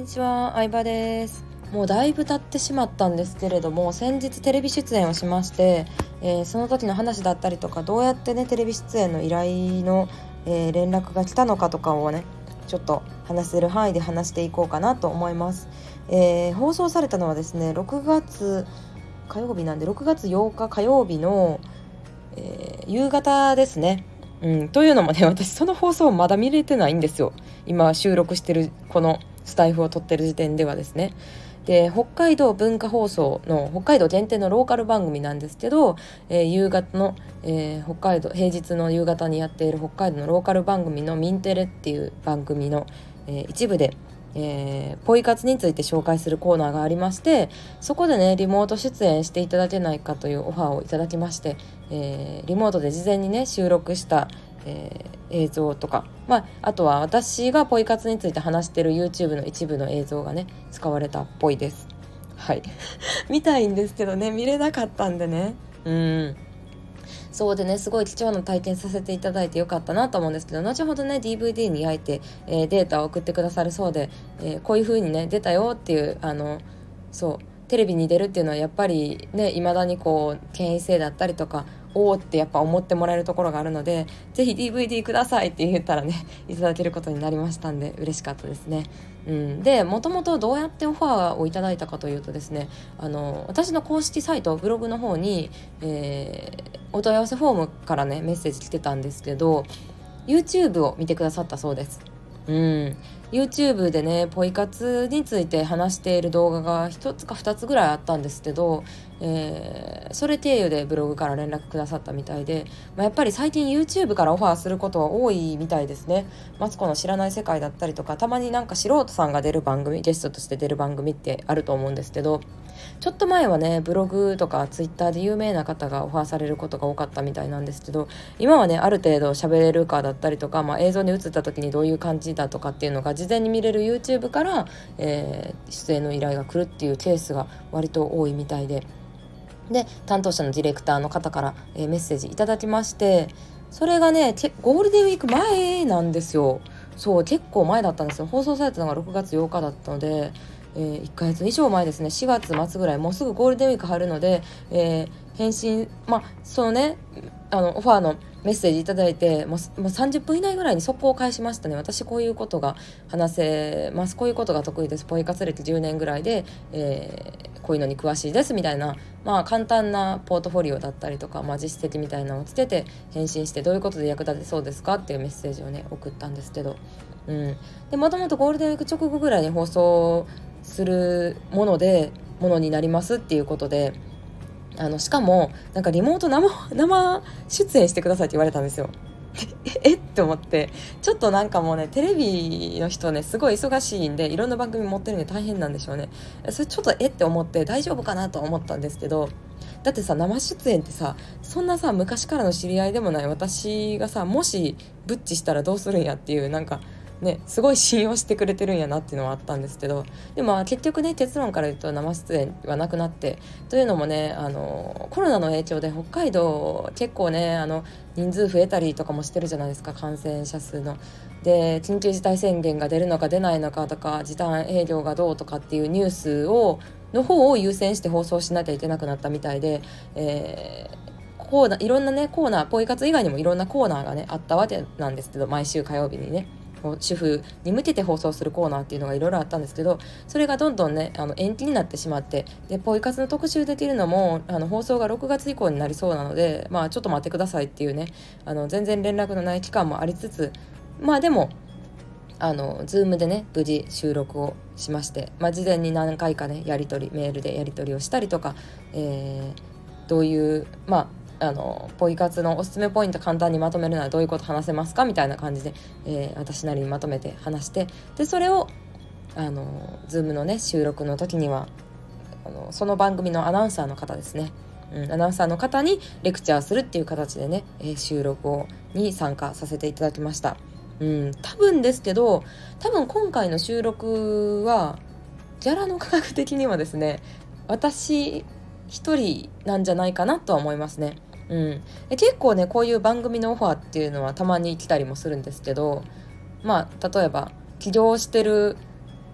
にちは、相葉です。もうだいぶ経ってしまったんですけれども、先日テレビ出演をしまして、えー、その時の話だったりとか、どうやってね、テレビ出演の依頼の、えー、連絡が来たのかとかをね、ちょっと話せる範囲で話していこうかなと思います。えー、放送されたのはですね、6月火曜日なんで、6月8日火曜日の、え夕方ですね。うん、というのもね私その放送まだ見れてないんですよ今収録してるこのスタイフを撮ってる時点ではですね。で北海道文化放送の北海道限定のローカル番組なんですけど、えー、夕方の、えー、北海道平日の夕方にやっている北海道のローカル番組の「ミンテレ」っていう番組の、えー、一部でえー、ポイ活について紹介するコーナーがありましてそこでねリモート出演していただけないかというオファーをいただきまして、えー、リモートで事前にね収録した、えー、映像とか、まあ、あとは私がポイ活について話してる YouTube の一部の映像がね使われたっぽいです。はい。見たいんですけどね見れなかったんでね。うん。そうでねすごい貴重な体験させていただいてよかったなと思うんですけど後ほどね DVD に焼いて、えー、データを送ってくださるそうで、えー、こういう風にね出たよっていうあのそうテレビに出るっていうのはやっぱりね未だにこう権威性だったりとかおおってやっぱ思ってもらえるところがあるのでぜひ DVD くださいって言ったらね いただけることになりましたんで嬉しかったですね。うん、でもともとどうやってオファーをいただいたかというとですねあの私の公式サイトブログの方に、えー、お問い合わせフォームからねメッセージ来てたんですけど YouTube を見てくださったそうです。うん、YouTube でねポイ活について話している動画が1つか2つぐらいあったんですけど、えー、それ経由でブログから連絡くださったみたいで、まあ、やっぱり最近 YouTube からオファーすることは多いみたいですね。マツコの知らない世界だったりとかたまになんか素人さんが出る番組ゲストとして出る番組ってあると思うんですけどちょっと前はねブログとかツイッターで有名な方がオファーされることが多かったみたいなんですけど今はねある程度喋れるかだったりとか、まあ、映像に映った時にどういう感じだとかっていうのが事前に見れる YouTube から、えー、出演の依頼が来るっていうケースが割と多いみたいで。で担当者のディレクターの方から、えー、メッセージいただきましてそれがねゴールデンウィーク前なんですよそう結構前だったんですよ放送されたのが6月8日だったのでえー、1ヶ月以上前ですね。4月末ぐらいもうすぐゴールデンウィーク入るので、えー、返信まあそのねあのオファーのメッセージ頂いてもうもう30分以内ぐらいに速攻返しましたね。私こういうことが話せます。こういうことが得意です。ポイ活歴10年ぐらいで、えー、こういうのに詳しいです。みたいなまあ簡単なポートフォリオだったりとか、まあ、実績みたいなのをつけて返信してどういうことで役立てそうですかっていうメッセージをね送ったんですけど、うん、でもともとゴールデンウィーク直後ぐらいに放送するものでものになりますっていうことであのしかもなんかリモート生生出演してくださいって言われたんですよ。えって思ってちょっとなんかもうねテレビの人ねすごい忙しいんでいろんな番組持ってるんで大変なんでしょうねそれちょっとえって思って大丈夫かなと思ったんですけどだってさ生出演ってさそんなさ昔からの知り合いでもない私がさもしブッチしたらどうするんやっていうなんかね、すごい信用してくれてるんやなっていうのはあったんですけどでも結局ね結論から言うと生出演はなくなってというのもねあのコロナの影響で北海道結構ねあの人数増えたりとかもしてるじゃないですか感染者数の。で緊急事態宣言が出るのか出ないのかとか時短営業がどうとかっていうニュースをの方を優先して放送しなきゃいけなくなったみたいで、えー、コーナーいろんなねコーナーポイ活以外にもいろんなコーナーがねあったわけなんですけど毎週火曜日にね。主婦に向けて放送するコーナーっていうのがいろいろあったんですけどそれがどんどんねあの延期になってしまってでポイ活の特集できるのもあの放送が6月以降になりそうなのでまあちょっと待ってくださいっていうねあの全然連絡のない期間もありつつまあでもあの Zoom でね無事収録をしまして、まあ、事前に何回かねやり取りメールでやり取りをしたりとか、えー、どういうまああのポイ活のおすすめポイント簡単にまとめるならどういうこと話せますかみたいな感じで、えー、私なりにまとめて話してでそれをあの Zoom のね収録の時にはあのその番組のアナウンサーの方ですね、うん、アナウンサーの方にレクチャーするっていう形でね、えー、収録をに参加させていただきました。うん、多分ですけど多分今回の収録はギャラの価格的にはですね私一人なんじゃないかなとは思いますね。うん、結構ねこういう番組のオファーっていうのはたまに来たりもするんですけどまあ例えば起業してる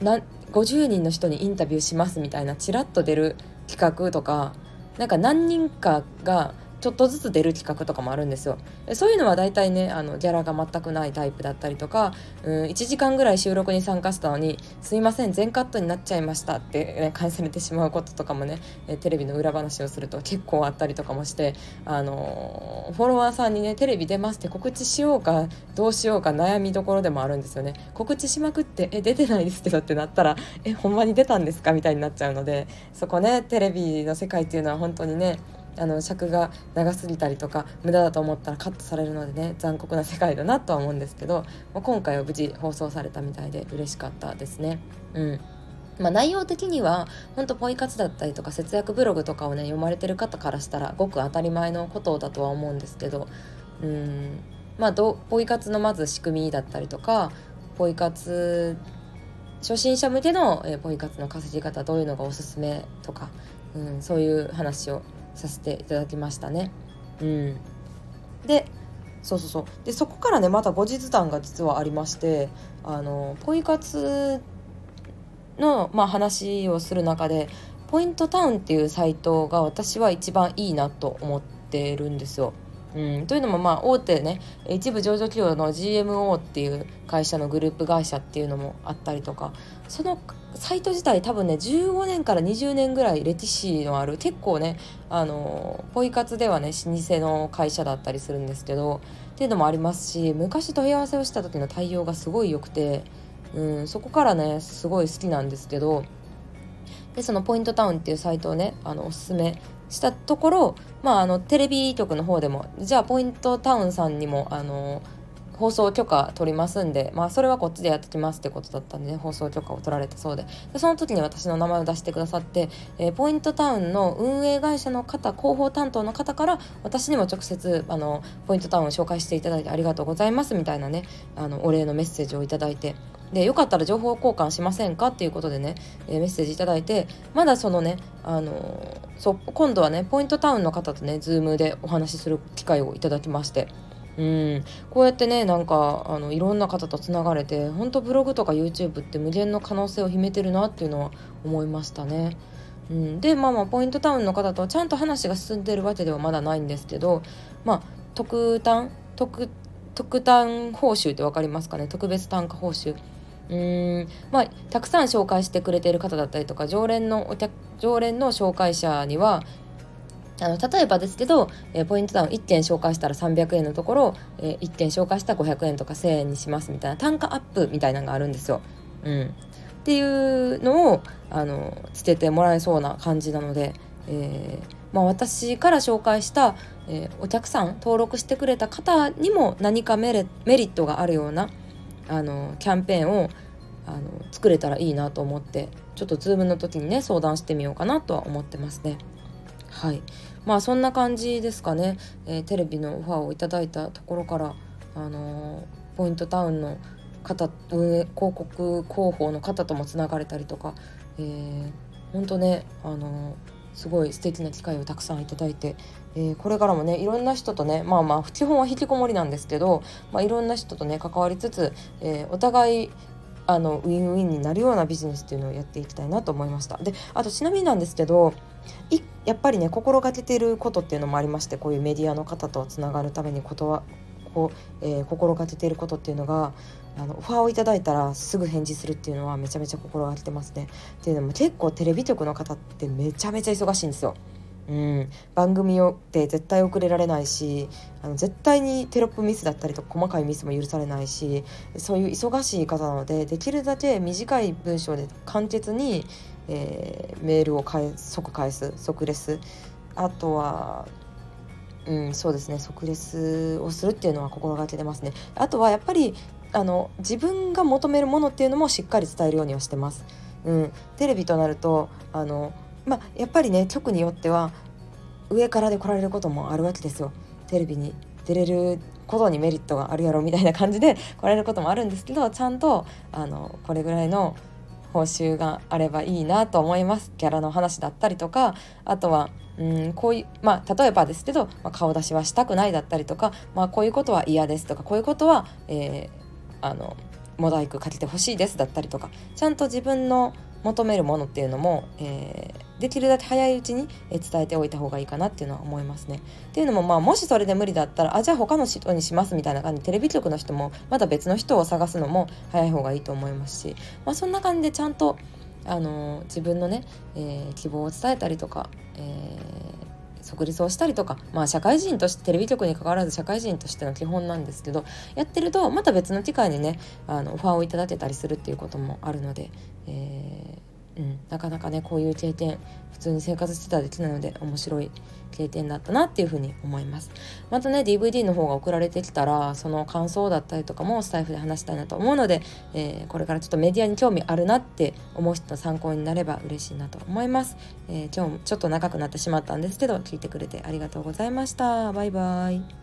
な50人の人にインタビューしますみたいなチラッと出る企画とかなんか何人かがちょっとずつ出る企画とかもあるんですよそういうのは大体ねあのギャラが全くないタイプだったりとか、うん、1時間ぐらい収録に参加したのに「すいません全カットになっちゃいました」って、ね、返されてしまうこととかもねテレビの裏話をすると結構あったりとかもしてあのフォロワーさんにねテレビ出ますって告知しようかどうしようか悩みどころでもあるんですよね告知しまくって「え出てないですけど」ってなったら「えほんまに出たんですか?」みたいになっちゃうのでそこねテレビの世界っていうのは本当にねあの尺が長すぎたりとか無駄だと思ったらカットされるのでね残酷な世界だなとは思うんですけど、まあ、今回は無事放送されたみたいで嬉しかったですね。うんまあ、内容的には本当ポイ活だったりとか節約ブログとかをね読まれてる方からしたらごく当たり前のことだとは思うんですけどうんまあどポイ活のまず仕組みだったりとかポイ活初心者向けの、え、ポイ活の稼ぎ方どういうのがおすすめとか、うん、そういう話をさせていただきましたね。うん、でそうそうそうでそこからねまた後日談が実はありましてあのポイ活の、まあ、話をする中でポイントタウンっていうサイトが私は一番いいなと思ってるんですよ。うん、というのもまあ大手ね一部上場企業の GMO っていう会社のグループ会社っていうのもあったりとかそのサイト自体多分ね15年から20年ぐらい歴史のある結構ねあのポイ活ではね老舗の会社だったりするんですけどっていうのもありますし昔問い合わせをした時の対応がすごい良くて、うん、そこからねすごい好きなんですけどでそのポイントタウンっていうサイトをねあのおすすめしたところ、まあ、あのテレビ局の方でもじゃあポイントタウンさんにもあの放送許可取りますんで、まあ、それはこっちでやってきますってことだったんで、ね、放送許可を取られたそうで。でその時に私の名前を出してくださって、えー、ポイントタウンの運営会社の方広報担当の方から私にも直接あのポイントタウンを紹介していただいてありがとうございますみたいなねあのお礼のメッセージをいただいて。でよかったら情報交換しませんかっていうことでね、えー、メッセージ頂いてまだそのね、あのー、そ今度はねポイントタウンの方とね Zoom でお話しする機会をいただきまして。うん。こうやってねなんかあのいろんな方とつながれて本当ブログとか YouTube って無限の可能性を秘めてるなっていうのは思いましたね。うん、でまあまあポイントタウンの方とちゃんと話が進んでるわけではまだないんですけどまあ特単特特単報酬って分かりますかね？特別単価報酬。うん。まあたくさん紹介してくれてる方だったりとか常連のお客常連の紹介者にはあの例えばですけど、えー、ポイントダウン1件紹介したら300円のところ、えー、1件紹介したら500円とか1000円にしますみたいな単価アップみたいなのがあるんですよ。うん、っていうのをあのつけてもらえそうな感じなので、えーまあ、私から紹介した、え、お客さん登録してくれた方にも何かメリットがあるようなあのキャンペーンをあの作れたらいいなと思ってちょっと Zoom の時にね相談してみようかなとは思ってますね。はい。まあそんな感じですかね、えー、テレビのオファーをいただいたところから、あのー、ポイントタウンの方運営広告広報の方ともつながれたりとか、えー、ほんとね、あの、すごい素敵な機会をたくさんいただいて、えー、これからもねいろんな人とねまあまあ基本は引きこもりなんですけど、まあ、いろんな人とね関わりつつ、えー、お互いあのウィンウィンになるようなビジネスっていうのをやっていきたいなと思いました。であとちなみになんですけどやっぱりね心がけてることっていうのもありましてこういうメディアの方とつながるためにことはこう、えー、心がけていることっていうのがあのオファーをいただいたらすぐ返事するっていうのはめちゃめちゃ心がけてますね。っていうのも結構テレビ局の方ってめちゃめちゃ忙しいんですよ。うん、番組をって絶対遅れられないしあの絶対にテロップミスだったりとか細かいミスも許されないしそういう忙しい方なのでできるだけ短い文章で簡潔に、えー、メールを返即返す即レス。あとはうん、そうですね即レスをするっていうのは心がけてますね。あとはやっぱりあの自分が求めるものっていうのもしっかり伝えるようにはしてます。うん、テレビとなるとあのまあ、やっぱりね局によっては上からで来られることもあるわけですよ。テレビに出れることにメリットがあるやろみたいな感じで来られることもあるんですけどちゃんとあのこれぐらいの報酬があればいいなと思います。ギャラの話だったりとかあとはうんこういうまあ例えばですけど、まあ、顔出しはしたくないだったりとか、まあ、こういうことは嫌ですとかこういうことは、えー、あのモザイクかけてほしいですだったりとかちゃんと自分の求めるものっていうのも、えー、できるだけ早いうちに伝えておいた方がいいかなっていうのは思いますね。っていうのもまあもしそれで無理だったらあじゃあ他の人にしますみたいな感じでテレビ局の人もまた別の人を探すのも早い方がいいと思いますし、まあ、そんな感じでちゃんとあの自分のね、えー、希望を伝えたりとか、えー、即立をしたりとか、まあ、社会人としてテレビ局にかかわらず社会人としての基本なんですけどやってるとまた別の機会にねあのオファーをいただけたりするっていうこともあるので、えーうん、なかなかねこういう経験普通に生活してたらできないので面白い経験だったなっていうふうに思います。またね DVD の方が送られてきたらその感想だったりとかもスタイフで話したいなと思うので、えー、これからちょっとメディアに興味あるなって思う人の参考になれば嬉しいなと思います、えー、今日もちょっと長くなってしまったんですけど聞いてくれてありがとうございました。バイバイ。